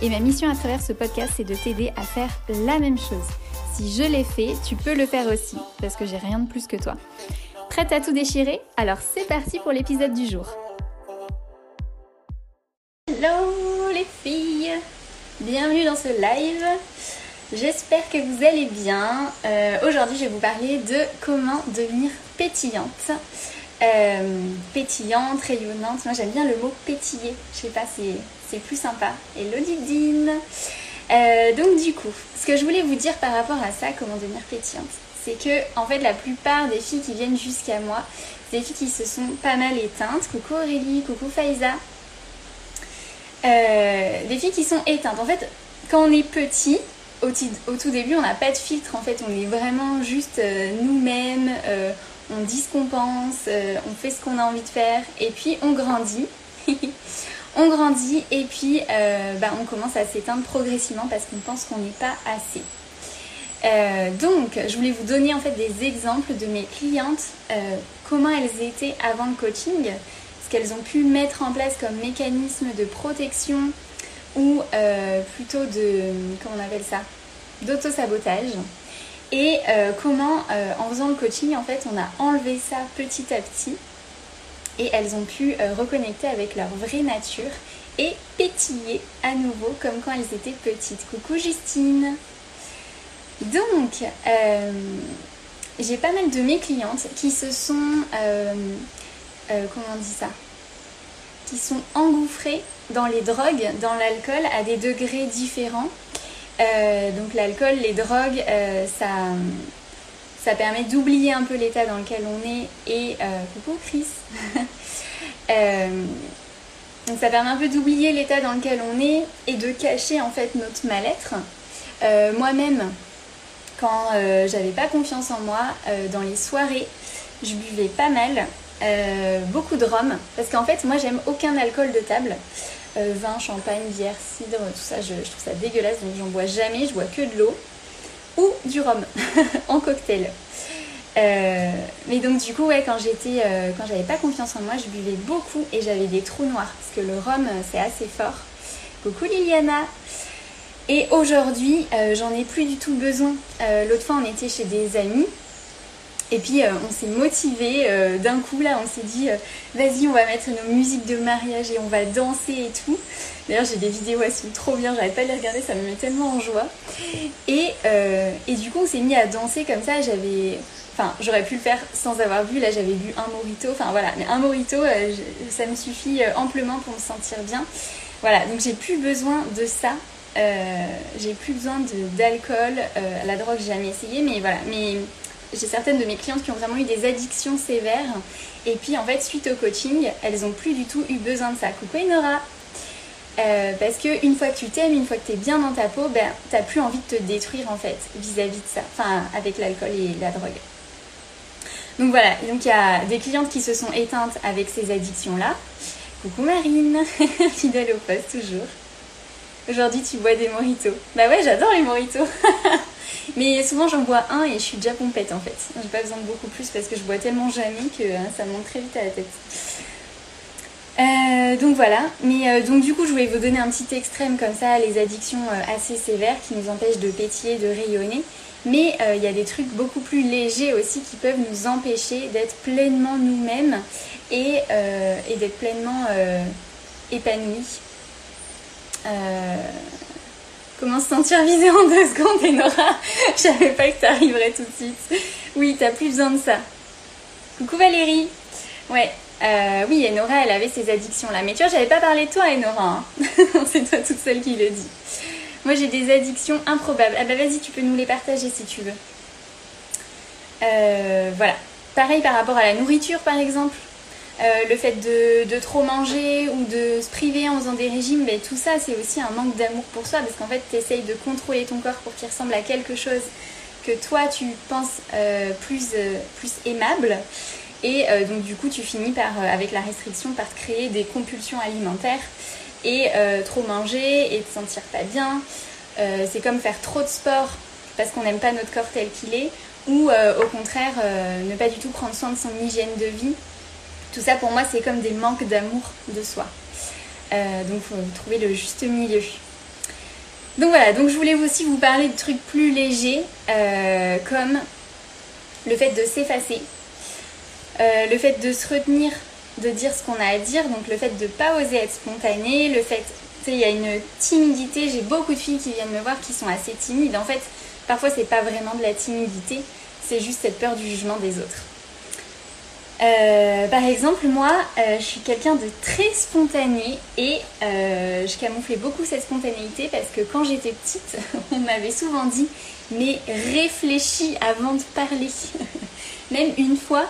Et ma mission à travers ce podcast, c'est de t'aider à faire la même chose. Si je l'ai fait, tu peux le faire aussi, parce que j'ai rien de plus que toi. Prête à tout déchirer? Alors c'est parti pour l'épisode du jour. Hello les filles Bienvenue dans ce live. J'espère que vous allez bien. Euh, aujourd'hui, je vais vous parler de comment devenir pétillante. Euh, pétillante, rayonnante. Moi, j'aime bien le mot pétiller. Je sais pas, c'est plus sympa. Hello Didine euh, Donc, du coup, ce que je voulais vous dire par rapport à ça, comment devenir pétillante, c'est que, en fait, la plupart des filles qui viennent jusqu'à moi, c'est des filles qui se sont pas mal éteintes. Coucou Aurélie, coucou Faiza. Euh, des filles qui sont éteintes. En fait, quand on est petit, au, tout début, on n'a pas de filtre. En fait, on est vraiment juste nous-mêmes on dit ce qu'on pense, euh, on fait ce qu'on a envie de faire, et puis on grandit. on grandit et puis euh, bah, on commence à s'éteindre progressivement parce qu'on pense qu'on n'est pas assez. Euh, donc, je voulais vous donner en fait des exemples de mes clientes, comment elles étaient avant le coaching, ce qu'elles ont pu mettre en place comme mécanisme de protection ou plutôt de, comment on appelle ça, d'auto-sabotage. Et euh, comment, euh, en faisant le coaching, en fait, on a enlevé ça petit à petit et elles ont pu euh, reconnecter avec leur vraie nature et pétiller à nouveau comme quand elles étaient petites. Coucou Justine. Donc, j'ai pas mal de mes clientes qui se sont, comment on dit ça? Qui sont engouffrées dans les drogues, dans l'alcool à des degrés différents. Euh, donc l'alcool, les drogues, euh, ça, ça permet d'oublier un peu l'état dans lequel on est et euh, coucou Chris. donc ça permet un peu d'oublier l'état dans lequel on est et de cacher en fait notre mal-être. Moi-même, quand j'avais pas confiance en moi, dans les soirées, je buvais pas mal, beaucoup de rhum, parce qu'en fait moi j'aime aucun alcool de table. Euh, vin, champagne, bière, cidre, tout ça, je, trouve ça dégueulasse, donc j'en bois jamais, je bois que de l'eau ou du rhum en cocktail. Euh, mais donc du coup, ouais, quand j'étais, euh, quand j'avais pas confiance en moi, je buvais beaucoup et j'avais des trous noirs parce que le rhum c'est assez fort. Coucou Liliana. Et aujourd'hui, j'en ai plus du tout besoin. L'autre fois, on était chez des amis et puis euh, on s'est motivé euh, d'un coup là, on s'est dit euh, vas-y on va mettre nos musiques de mariage et on va danser et tout. D'ailleurs j'ai des vidéos, elles sont trop bien, j'arrête pas de les regarder, ça me met tellement en joie. Et, et du coup on s'est mis à danser comme ça, j'avais... Enfin j'aurais pu le faire sans avoir bu, là j'avais bu un morito, enfin voilà, mais un morito ça me suffit amplement pour me sentir bien. Voilà, donc j'ai plus besoin de ça. j'ai plus besoin d'alcool, la drogue j'ai jamais essayé, mais voilà. Mais j'ai certaines de mes clientes qui ont vraiment eu des addictions sévères. Et puis en fait, suite au coaching, elles n'ont plus du tout eu besoin de ça. Coucou Nora euh, parce que une fois que tu t'aimes, une fois que tu es bien dans ta peau, ben t'as plus envie de te détruire en fait vis-à-vis de ça, enfin avec l'alcool et la drogue. Donc voilà, donc il y a des clientes qui se sont éteintes avec ces addictions-là. Coucou Marine, fidèle au poste toujours. Aujourd'hui tu bois des moritos. Bah ouais, j'adore les moritos. Mais souvent j'en bois un et je suis déjà pompette en fait. J'ai pas besoin de beaucoup plus parce que je bois tellement jamais que hein, ça monte très vite à la tête. Euh, donc voilà, mais euh, donc du coup je voulais vous donner un petit extrême comme ça, les addictions euh, assez sévères qui nous empêchent de pétiller, de rayonner. Mais il y a des trucs beaucoup plus légers aussi qui peuvent nous empêcher d'être pleinement nous-mêmes et, et d'être pleinement épanouis. Comment se sentir visée en deux secondes, Enora Je savais pas que t'arriverais tout de suite. Oui, t'as plus besoin de ça. Coucou Valérie. Ouais, euh, oui, Enora, elle avait ces addictions-là. Mais tu vois, j'avais pas parlé de toi, Enora. Hein. C'est toi toute seule qui le dit. Moi, j'ai des addictions improbables. Ah bah vas-y, tu peux nous les partager si tu veux. Euh, voilà. Pareil par rapport à la nourriture, par exemple. Le fait de, trop manger ou de se priver en faisant des régimes, tout ça c'est aussi un manque d'amour pour soi parce qu'en fait tu essayes de contrôler ton corps pour qu'il ressemble à quelque chose que toi tu penses plus, plus aimable. Et donc du coup tu finis par, avec la restriction par te créer des compulsions alimentaires et trop manger et te sentir pas bien. c'est comme faire trop de sport parce qu'on n'aime pas notre corps tel qu'il est, ou euh, au contraire euh, ne pas du tout prendre soin de son hygiène de vie. Tout ça pour moi c'est comme des manques d'amour de soi. Euh, donc faut trouver le juste milieu. Donc voilà, donc je voulais aussi vous parler de trucs plus légers comme le fait de s'effacer, le fait de se retenir de dire ce qu'on a à dire, donc le fait de pas oser être spontané, le fait, tu sais, il y a une timidité, j'ai beaucoup de filles qui viennent me voir qui sont assez timides. En fait, Parfois, c'est pas vraiment de la timidité, c'est juste cette peur du jugement des autres. Euh, par exemple, moi, euh, je suis quelqu'un de très spontané et euh, je camouflais beaucoup cette spontanéité parce que quand j'étais petite, on m'avait souvent dit mais réfléchis avant de parler. Même une fois,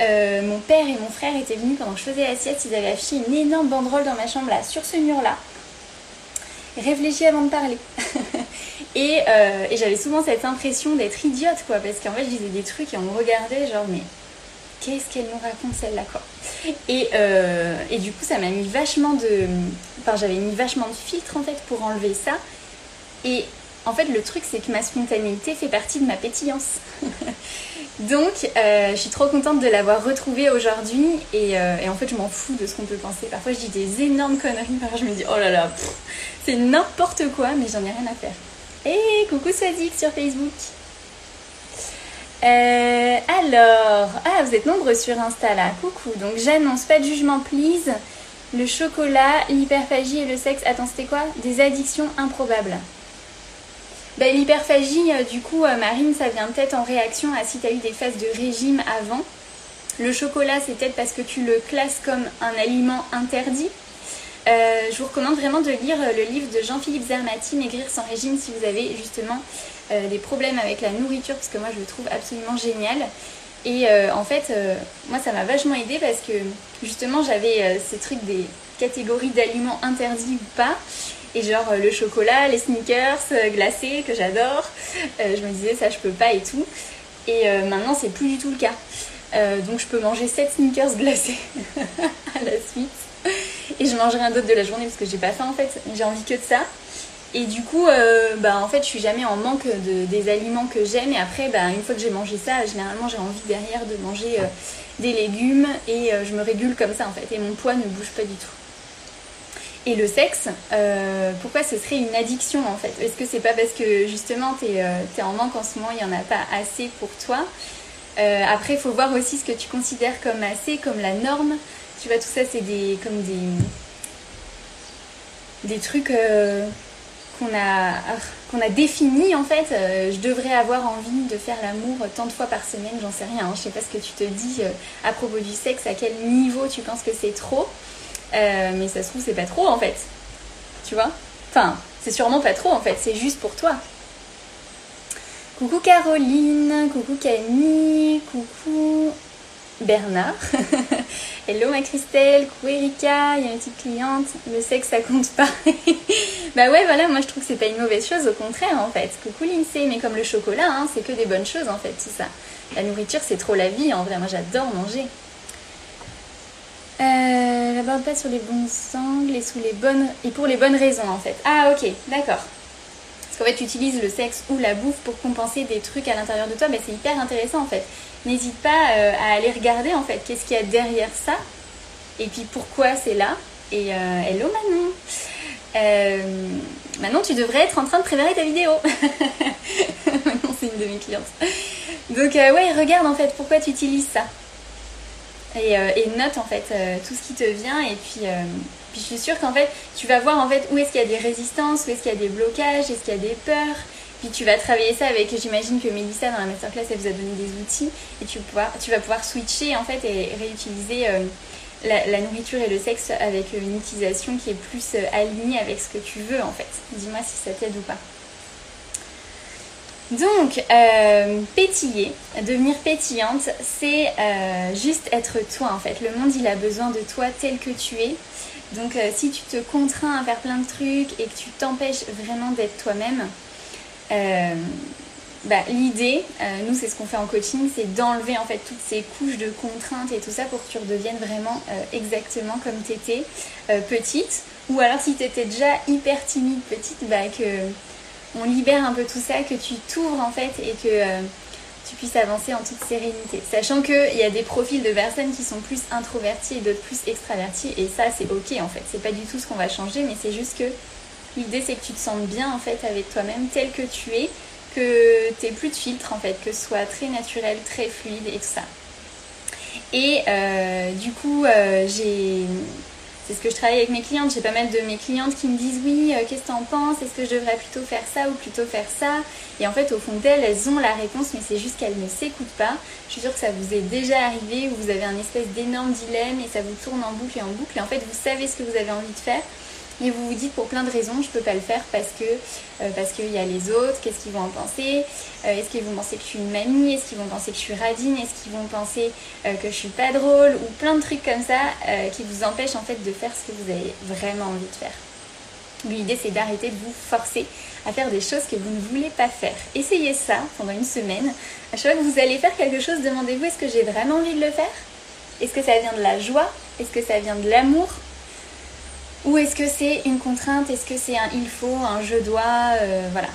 mon père et mon frère étaient venus pendant que je faisais l'assiette, ils avaient affiché une énorme banderole dans ma chambre là, sur ce mur-là. Réfléchis avant de parler. Euh, et, j'avais souvent cette impression d'être idiote, quoi, parce qu'en fait, je disais des trucs et on me regardait, genre, mais qu'est-ce qu'elle nous raconte celle-là, quoi. Et, euh, et, du coup, ça m'a mis vachement de. Enfin, j'avais mis vachement de filtre, en fait, pour enlever ça. Et en fait, le truc, c'est que ma spontanéité fait partie de ma pétillance. Donc, euh, je suis trop contente de l'avoir retrouvée aujourd'hui. Et, en fait, je m'en fous de ce qu'on peut penser. Parfois, je dis des énormes conneries. Parfois, je me dis, oh là là, c'est n'importe quoi, mais j'en ai rien à faire. Et coucou Sadiq sur Facebook. Euh, alors, ah, vous êtes nombreux sur Insta là. Coucou. Donc, j'annonce pas de jugement, please. Le chocolat, l'hyperphagie et le sexe. Attends, c'était quoi? Des addictions improbables. Ben, l'hyperphagie, euh, du coup, euh, Marine, ça vient peut-être en réaction à si tu as eu des phases de régime avant. Le chocolat, c'est peut-être parce que tu le classes comme un aliment interdit. Euh, je vous recommande vraiment de lire euh, le livre de Jean-Philippe Zermati, Maigrir sans régime, si vous avez justement euh, des problèmes avec la nourriture, parce que moi je le trouve absolument génial. Et en fait, moi ça m'a vachement aidé parce que justement j'avais ces trucs des catégories d'aliments interdits ou pas. Et genre le chocolat, les sneakers glacés que j'adore, je me disais ça je peux pas et tout. Et maintenant c'est plus du tout le cas. donc je peux manger 7 sneakers glacés à la suite et je mangerai un d'autre de la journée parce que j'ai pas faim en fait, j'ai envie que de ça. Et du coup, euh, bah, en fait, je suis jamais en manque de, des aliments que j'aime. Et après, bah, une fois que j'ai mangé ça, généralement, j'ai envie derrière de manger euh, des légumes et euh, je me régule comme ça en fait. Et mon poids ne bouge pas du tout. Et le sexe, pourquoi ce serait une addiction en fait? Est-ce que c'est pas parce que justement tu es, en manque en ce moment, il n'y en a pas assez pour toi? Après, il faut voir aussi ce que tu considères comme assez, comme la norme. Tu vois, tout ça, c'est des, comme des, des trucs euh, qu'on a, qu'on a définis en fait. Euh, je devrais avoir envie de faire l'amour tant de fois par semaine, j'en sais rien. Hein. Je sais pas ce que tu te dis euh, à propos du sexe, à quel niveau tu penses que c'est trop. mais ça se trouve, c'est pas trop en fait. Tu vois? Enfin, c'est sûrement pas trop en fait, c'est juste pour toi. Coucou Caroline, coucou Camille, coucou Bernard. Hello ma Christelle, coucou Erika, il y a une petite cliente, le sexe ça compte pas. bah ouais voilà, moi je trouve que c'est pas une mauvaise chose, au contraire en fait. Coucou Lindsay, mais comme le chocolat, hein, c'est que des bonnes choses en fait tout ça. La nourriture c'est trop la vie en vrai, moi j'adore manger. Euh, J'aborde pas sur les bons angles et et pour les bonnes raisons en fait. Ah ok, d'accord. Qu'en fait tu utilises le sexe ou la bouffe pour compenser des trucs à l'intérieur de toi, mais c'est hyper intéressant en fait n'hésite pas euh, à aller regarder en fait qu'est-ce qu'il y a derrière ça et puis pourquoi c'est là. Et euh, hello Manon euh, Manon, tu devrais être en train de préparer ta vidéo. Manon, c'est une de mes clientes. Donc, ouais, regarde en fait pourquoi tu utilises ça. Et, note en fait tout ce qui te vient. Et puis, puis je suis sûre qu'en fait, tu vas voir en fait où est-ce qu'il y a des résistances, où est-ce qu'il y a des blocages, est-ce qu'il y a des peurs. Puis tu vas travailler ça avec, j'imagine que Mélissa dans la masterclass, elle vous a donné des outils et tu, vas pouvoir switcher en fait et réutiliser euh, la, nourriture et le sexe avec une utilisation qui est plus euh, alignée avec ce que tu veux en fait. Dis-moi si ça t'aide ou pas. Donc, euh, pétiller, devenir pétillante, c'est juste être toi en fait. Le monde, il a besoin de toi tel que tu es. Donc, euh, si tu te contrains à faire plein de trucs et que tu t'empêches vraiment d'être toi-même, bah, l'idée, nous c'est ce qu'on fait en coaching, c'est d'enlever en fait toutes ces couches de contraintes et tout ça pour que tu redeviennes vraiment exactement comme tu étais petite. Ou alors si tu étais déjà hyper timide petite, bah que on libère un peu tout ça, que tu t'ouvres en fait et que euh, tu puisses avancer en toute sérénité. Sachant qu'il y a des profils de personnes qui sont plus introvertis et d'autres plus extravertis et ça c'est ok en fait. C'est pas du tout ce qu'on va changer mais c'est juste que l'idée c'est que tu te sentes bien en fait avec toi-même tel que tu es, que tu plus de filtre en fait, que ce soit très naturel, très fluide et tout ça. Et euh, du coup euh, j'ai c'est ce que je travaille avec mes clientes. J'ai pas mal de mes clientes qui me disent oui, euh, qu'est-ce que t'en penses? Est-ce que je devrais plutôt faire ça ou plutôt faire ça? Et en fait, au fond d'elles, elles ont la réponse, mais c'est juste qu'elles ne s'écoutent pas. Je suis sûre que ça vous est déjà arrivé où vous avez un espèce d'énorme dilemme et ça vous tourne en boucle et en boucle. Et en fait, vous savez ce que vous avez envie de faire, et vous vous dites pour plein de raisons, je peux pas le faire parce que euh, parce qu'il y a les autres, qu'est-ce qu'ils vont en penser? Euh, Est-ce qu'ils vont penser que je suis une mamie? Est-ce qu'ils vont penser que je suis radine? Est-ce qu'ils vont penser euh, que je suis pas drôle? Ou plein de trucs comme ça qui vous empêchent en fait de faire ce que vous avez vraiment envie de faire. L'idée c'est d'arrêter de vous forcer à faire des choses que vous ne voulez pas faire. Essayez ça pendant une semaine. À chaque fois que vous allez faire quelque chose, demandez-vous est-ce que j'ai vraiment envie de le faire? Est-ce que ça vient de la joie? Est-ce que ça vient de l'amour? Ou est-ce que c'est une contrainte? Est-ce que c'est un il faut, un je dois? Euh, Voilà.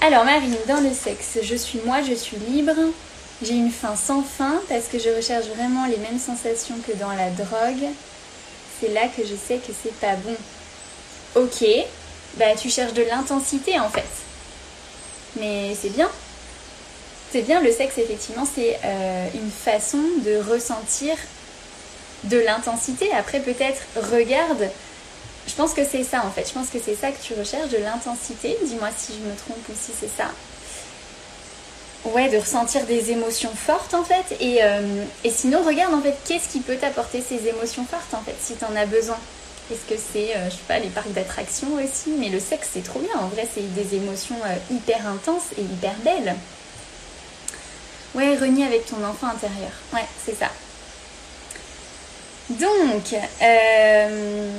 Alors Marine, dans le sexe, je suis moi, je suis libre. J'ai une faim sans fin parce que je recherche vraiment les mêmes sensations que dans la drogue. C'est là que je sais que c'est pas bon. Ok, bah tu cherches de l'intensité en fait. Mais c'est bien. C'est bien, le sexe effectivement c'est euh, une façon de ressentir de l'intensité. Après, peut-être, regarde. Je pense que c'est ça en fait. Je pense que c'est ça que tu recherches, de l'intensité. Dis-moi si je me trompe ou si c'est ça. Ouais, de ressentir des émotions fortes en fait. Et, euh, et sinon, regarde en fait, qu'est-ce qui peut t'apporter ces émotions fortes en fait, si tu en as besoin? Est-ce que c'est, euh, je sais pas, les parcs d'attractions aussi? Mais le sexe, c'est trop bien. En vrai, c'est des émotions euh, hyper intenses et hyper belles. Ouais, renier avec ton enfant intérieur. Ouais, c'est ça. Donc, euh,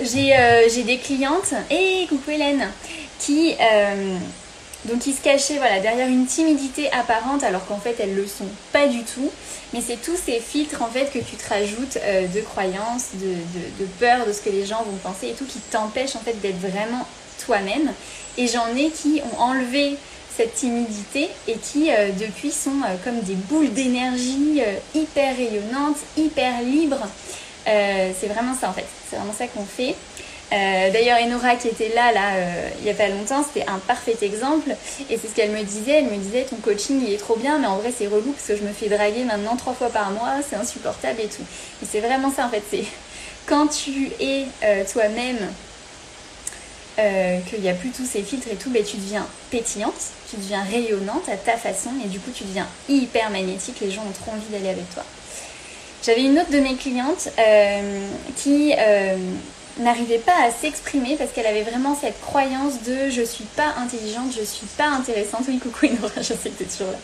euh, j'ai des clientes, et coucou Hélène, qui, euh, donc qui se cachaient derrière une timidité apparente alors qu'en fait elles le sont pas du tout. Mais c'est tous ces filtres en fait que tu te rajoutes de croyances, de, de, peur de ce que les gens vont penser et tout qui t'empêchent en fait d'être vraiment toi-même. Et j'en ai qui ont enlevé cette timidité et qui euh, depuis sont euh, comme des boules d'énergie euh, hyper rayonnantes, hyper libres. c'est vraiment ça en fait, c'est vraiment ça qu'on fait. D'ailleurs, Enora qui était là, là, il n'y a pas longtemps, c'était un parfait exemple. Et c'est ce qu'elle me disait. Elle me disait, ton coaching, il est trop bien, mais en vrai, c'est relou parce que je me fais draguer maintenant trois fois par mois, c'est insupportable et tout. Et c'est vraiment ça, en fait. C'est quand tu es toi-même euh, qu'il n'y a plus tous ces filtres et tout, ben, tu deviens pétillante, tu deviens rayonnante à ta façon et du coup tu deviens hyper magnétique, les gens ont trop envie d'aller avec toi. J'avais une autre de mes clientes euh, qui euh, n'arrivait pas à s'exprimer parce qu'elle avait vraiment cette croyance de je suis pas intelligente, je suis pas intéressante. Oui, coucou Inora, je sais que tu es toujours là.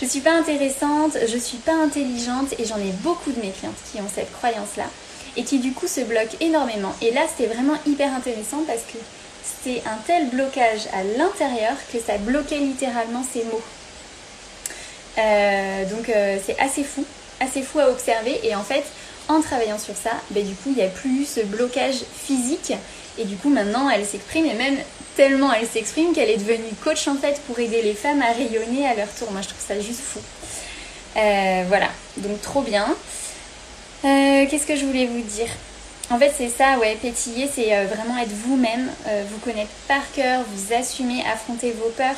Je suis pas intéressante, je suis pas intelligente et j'en ai beaucoup de mes clientes qui ont cette croyance-là et qui du coup se bloque énormément. Et là, c'était vraiment hyper intéressant parce que c'était un tel blocage à l'intérieur que ça bloquait littéralement ses mots. Euh, donc euh, c'est assez fou, assez fou à observer. Et en fait, en travaillant sur ça, ben, du coup, il n'y a plus ce blocage physique. Et du coup, maintenant, elle s'exprime et même tellement elle s'exprime qu'elle est devenue coach en fait pour aider les femmes à rayonner à leur tour. Moi, je trouve ça juste fou. Euh, voilà, donc trop bien. Euh, qu'est-ce que je voulais vous dire? En fait, c'est ça, ouais, pétiller, c'est euh, vraiment être vous-même, euh, vous connaître par cœur, vous assumer, affronter vos peurs,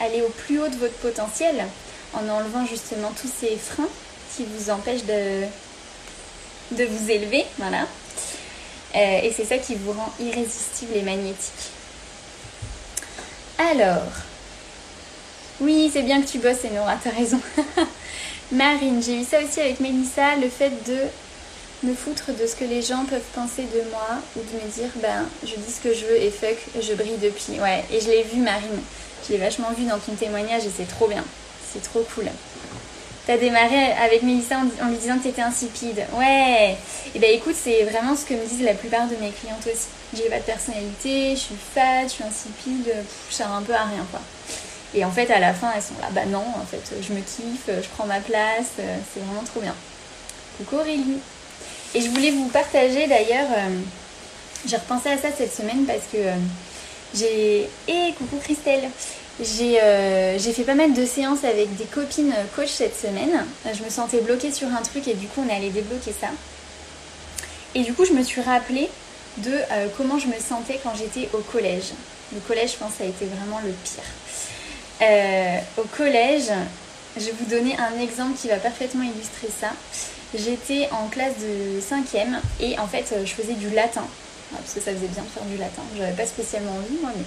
aller au plus haut de votre potentiel en enlevant justement tous ces freins qui vous empêchent de, de vous élever, voilà. et c'est ça qui vous rend irrésistible et magnétique. Alors, oui, c'est bien que tu bosses, Enora, t'as raison. Marine, j'ai eu ça aussi avec Mélissa, le fait de me foutre de ce que les gens peuvent penser de moi ou de me dire ben je dis ce que je veux et fuck je brille depuis. Ouais, et je l'ai vu Marine. Je l'ai vachement vu dans ton témoignage et c'est trop bien. C'est trop cool. T'as démarré avec Mélissa en, lui disant que t'étais insipide. Ouais. Et eh ben écoute, c'est vraiment ce que me disent la plupart de mes clientes aussi. J'ai pas de personnalité, je suis fat, je suis insipide, je sers un peu à rien quoi. Et en fait, à la fin, elles sont là. Bah non, en fait, je me kiffe, je prends ma place, c'est vraiment trop bien. Coucou Aurélie. Et je voulais vous partager d'ailleurs, euh, j'ai repensé à ça cette semaine parce que euh, j'ai... Et coucou Christelle euh, j'ai fait pas mal de séances avec des copines coach cette semaine. Je me sentais bloquée sur un truc et du coup on allé débloquer ça. Et du coup je me suis rappelé de comment je me sentais quand j'étais au collège. Le collège je pense ça a été vraiment le pire. au collège, je vais vous donner un exemple qui va parfaitement illustrer ça. J'étais en classe de 5ème et en fait je faisais du latin. Parce que ça faisait bien de faire du latin. J'avais pas spécialement envie moi mais.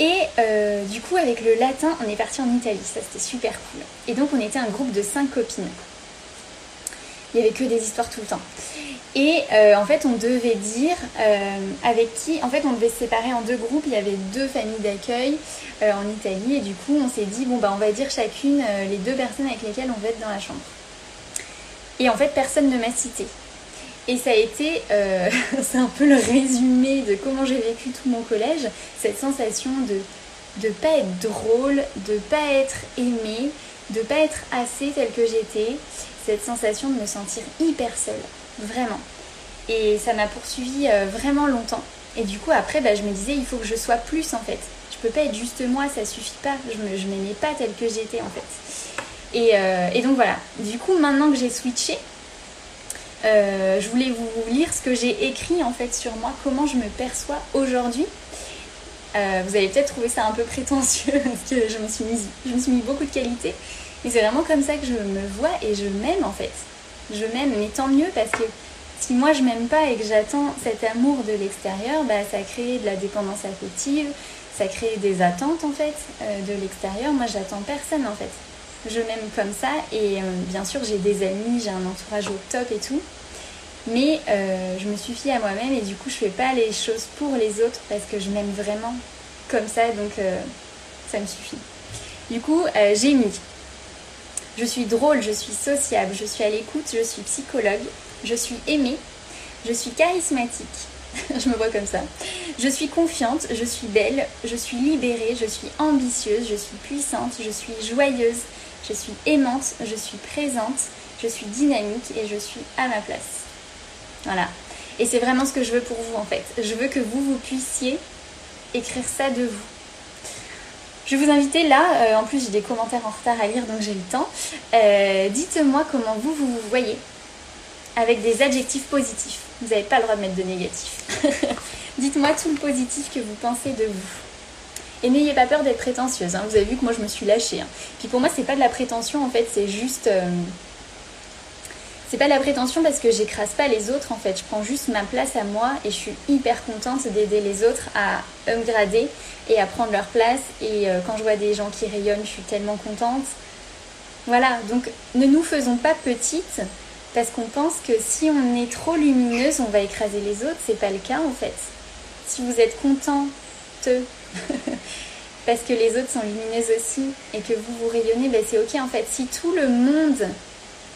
Et euh, du coup avec le latin on est parti en Italie, ça c'était super cool. Et donc on était un groupe de 5 copines. Il y avait que des histoires tout le temps. Et euh, en fait, on devait dire euh, avec qui. En fait, on devait se séparer en deux groupes. Il y avait deux familles d'accueil en Italie. Et du coup, on s'est dit bon, bah, on va dire chacune les deux personnes avec lesquelles on va être dans la chambre. Et en fait, personne ne m'a cité. Et ça a été, euh, c'est un peu le résumé de comment j'ai vécu tout mon collège, cette sensation de ne pas être drôle, de pas être aimée, de pas être assez telle que j'étais, cette sensation de me sentir hyper seule, vraiment. Et ça m'a poursuivi euh, vraiment longtemps. Et du coup, après, bah, je me disais, il faut que je sois plus en fait. Je peux pas être juste moi, ça suffit pas. Je m'aimais pas telle que j'étais en fait. Euh, et, donc voilà, du coup maintenant que j'ai switché, euh, je voulais vous lire ce que j'ai écrit en fait sur moi, comment je me perçois aujourd'hui. Vous allez peut-être trouver ça un peu prétentieux parce que je me suis mis, je me suis mis beaucoup de qualités. Mais c'est vraiment comme ça que je me vois et je m'aime en fait. Je m'aime, mais tant mieux parce que si moi je m'aime pas et que j'attends cet amour de l'extérieur, bah, ça crée de la dépendance affective, ça crée des attentes en fait de l'extérieur. Moi j'attends personne en fait je m'aime comme ça et euh, bien sûr j'ai des amis, j'ai un entourage au top et tout. Mais euh, je me suffis à moi-même et du coup je fais pas les choses pour les autres parce que je m'aime vraiment comme ça donc euh, ça me suffit. Du coup j'ai mis je suis drôle, je suis sociable, je suis à l'écoute, je suis psychologue, je suis aimée, je suis charismatique, je me vois comme ça. Je suis confiante, je suis belle, je suis libérée, je suis ambitieuse, je suis puissante, je suis joyeuse, je suis aimante, je suis présente, je suis dynamique et je suis à ma place. Voilà. Et c'est vraiment ce que je veux pour vous en fait. Je veux que vous, vous puissiez écrire ça de vous. Je vais vous inviter là, euh, en plus j'ai des commentaires en retard à lire donc j'ai le temps. Euh, dites-moi comment vous, vous voyez avec des adjectifs positifs. Vous n'avez pas le droit de mettre de négatifs. Dites-moi tout le positif que vous pensez de vous. Et n'ayez pas peur d'être prétentieuse. Hein. Vous avez vu que moi je me suis lâchée. Hein. Puis pour moi c'est pas de la prétention en fait, c'est juste. Euh, c'est pas la prétention parce que j'écrase pas les autres en fait. Je prends juste ma place à moi et je suis hyper contente d'aider les autres à upgrader et à prendre leur place. Et euh, quand je vois des gens qui rayonnent, je suis tellement contente. Voilà, donc ne nous faisons pas petites parce qu'on pense que si on est trop lumineuse, on va écraser les autres. C'est pas le cas en fait. Si vous êtes content parce que les autres sont lumineuses aussi et que vous vous rayonnez, ben c'est ok en fait. Si tout le monde,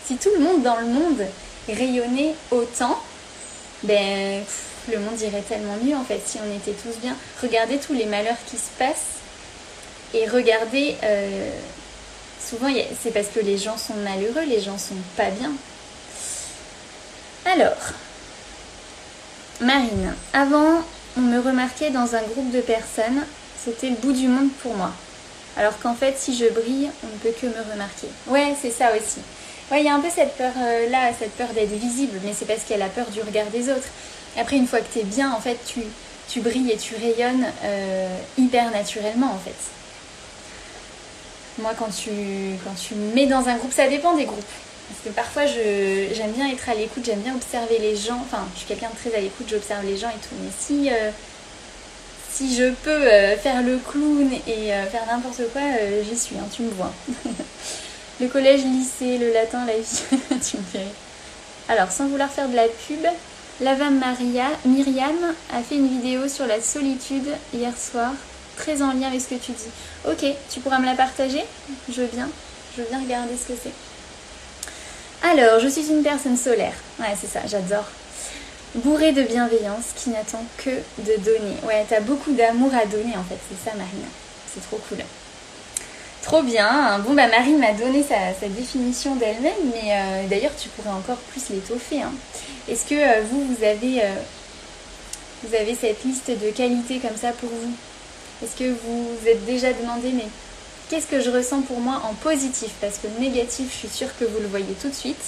si tout le monde dans le monde rayonnait autant, ben le monde irait tellement mieux en fait si on était tous bien. Regardez tous les malheurs qui se passent et regardez, euh, souvent c'est parce que les gens sont malheureux, les gens sont pas bien. Alors, Marine, avant on me remarquait dans un groupe de personnes, c'était le bout du monde pour moi. Alors qu'en fait, si je brille, on ne peut que me remarquer. Ouais, c'est ça aussi. Ouais, il y a un peu cette peur-là, euh, cette peur d'être visible, mais c'est parce qu'elle a peur du regard des autres. Après, une fois que tu es bien, en fait, tu, tu brilles et tu rayonnes euh, hyper naturellement, en fait. Moi, quand tu, quand tu mets dans un groupe, ça dépend des groupes. Parce que parfois, j'aime bien être à l'écoute, j'aime bien observer les gens. Enfin, je suis quelqu'un de très à l'écoute, j'observe les gens et tout. Mais si, euh, si je peux faire le clown et faire n'importe quoi, j'y suis, hein, tu me vois. le collège, lycée, le latin, la vie, tu me Alors, sans vouloir faire de la pub, Lava Maria, Myriam a fait une vidéo sur la solitude hier soir, très en lien avec ce que tu dis. Ok, tu pourras me la partager? Je bien, je bien regarder ce que c'est. Alors, je suis une personne solaire. Ouais, c'est ça, j'adore. Bourrée de bienveillance qui n'attend que de donner. Ouais, t'as beaucoup d'amour à donner en fait, c'est ça Marine. C'est trop cool. Trop bien. Bon, bah Marine m'a donné sa, définition d'elle-même, mais euh, d'ailleurs tu pourrais encore plus l'étoffer. Hein. Est-ce que euh, vous, avez, euh, vous avez cette liste de qualités comme ça pour vous? Est-ce que vous vous êtes déjà demandé, mais qu'est-ce que je ressens pour moi en positif? Parce que le négatif, je suis sûre que vous le voyez tout de suite.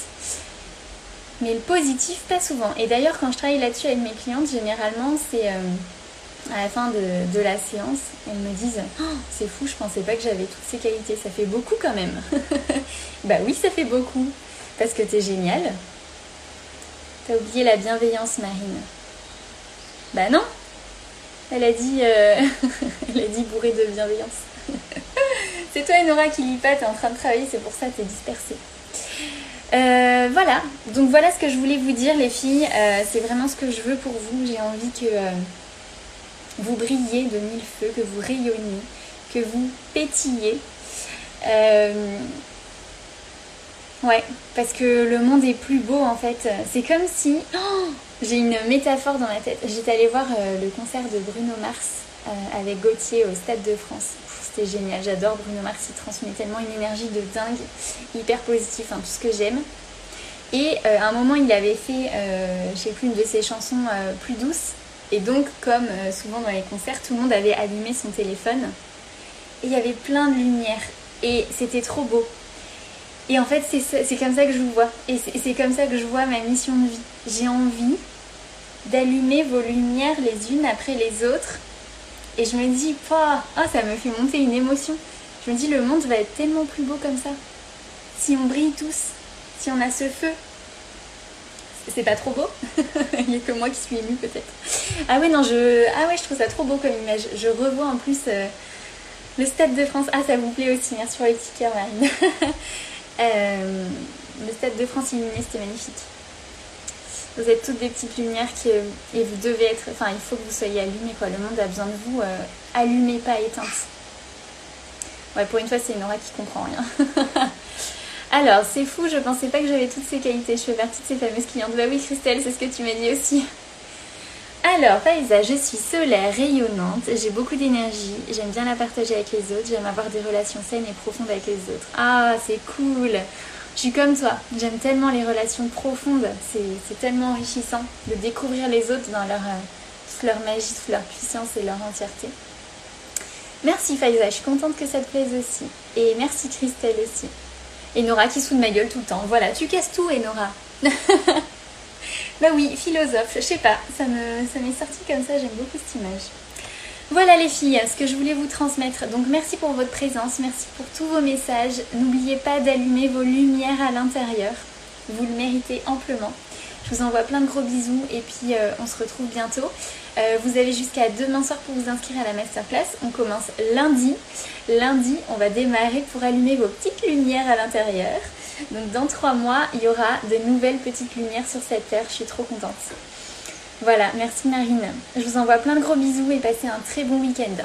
Mais le positif, pas souvent. Et d'ailleurs, quand je travaille là-dessus avec mes clientes, généralement, c'est à la fin de, la séance, elles me disent oh, C'est fou, je pensais pas que j'avais toutes ces qualités. Ça fait beaucoup quand même. bah oui, ça fait beaucoup. Parce que t'es génial. T'as oublié la bienveillance, Marine. Bah non Elle a dit, euh, elle a dit bourrée de bienveillance. c'est toi, Nora, qui lis pas, t'es en train de travailler, c'est pour ça que t'es dispersée. Euh, voilà, donc voilà ce que je voulais vous dire, les filles. Euh, c'est vraiment ce que je veux pour vous. J'ai envie que vous brillez de mille feux, que vous rayonnez, que vous pétillez. Euh, ouais, parce que le monde est plus beau en fait. C'est comme si... Oh, j'ai une métaphore dans ma tête. J'étais allée voir euh, le concert de Bruno Mars euh, avec Gauthier au Stade de France. C'était génial, j'adore Bruno Mars, il transmet tellement une énergie de dingue, hyper positif, tout ce que j'aime. Et à un moment, il avait fait, je sais plus, une de ses chansons plus douces. Et donc, comme euh, souvent dans les concerts, tout le monde avait allumé son téléphone. Et il y avait plein de lumière. Et c'était trop beau. Et en fait, c'est comme ça que je vois. Et c'est comme ça que je vois ma mission de vie. J'ai envie d'allumer vos lumières les unes après les autres. Et je me dis, oh, ça me fait monter une émotion. Je me dis, le monde va être tellement plus beau comme ça. Si on brille tous, si on a ce feu, c'est pas trop beau Il n'y a que moi qui suis émue peut-être. Ah ouais, non, je... Ah ouais, je trouve ça trop beau comme image. Je revois en plus euh, le Stade de France. Ah, ça vous plaît aussi, merci pour les cœurs, Marine. Euh, le Stade de France illuminé, c'était magnifique. Vous êtes toutes des petites lumières qui, euh, et vous devez être... Enfin, il faut que vous soyez allumés, quoi. Le monde a besoin de vous. allumés, pas éteintes. Ouais, pour une fois, c'est Nora qui comprend rien. Alors, c'est fou, je pensais pas que j'avais toutes ces qualités. Je fais partie de ces fameuses clientes. Bah oui, Christelle, c'est ce que tu m'as dit aussi. Alors, Faïza, je suis solaire, rayonnante, j'ai beaucoup d'énergie, j'aime bien la partager avec les autres, j'aime avoir des relations saines et profondes avec les autres. Ah, c'est cool Je suis comme toi, j'aime tellement les relations profondes, c'est tellement enrichissant de découvrir les autres dans leur, euh, toute leur magie, toute leur puissance et leur entièreté. Merci Faïza, je suis contente que ça te plaise aussi. Et merci Christelle aussi. Et Nora qui se de ma gueule tout le temps. Voilà, tu casses tout, Enora. bah oui, philosophe, je sais pas, ça m'est ça sorti comme ça, j'aime beaucoup cette image. Voilà les filles, ce que je voulais vous transmettre. Donc merci pour votre présence, merci pour tous vos messages. N'oubliez pas d'allumer vos lumières à l'intérieur. Vous le méritez amplement. Je vous envoie plein de gros bisous et puis euh, on se retrouve bientôt. Euh, vous avez jusqu'à demain soir pour vous inscrire à la masterclass. On commence lundi. Lundi, on va démarrer pour allumer vos petites lumières à l'intérieur. Donc dans trois mois, il y aura de nouvelles petites lumières sur cette terre. Je suis trop contente. Voilà, merci Marine. Je vous envoie plein de gros bisous et passez un très bon week-end.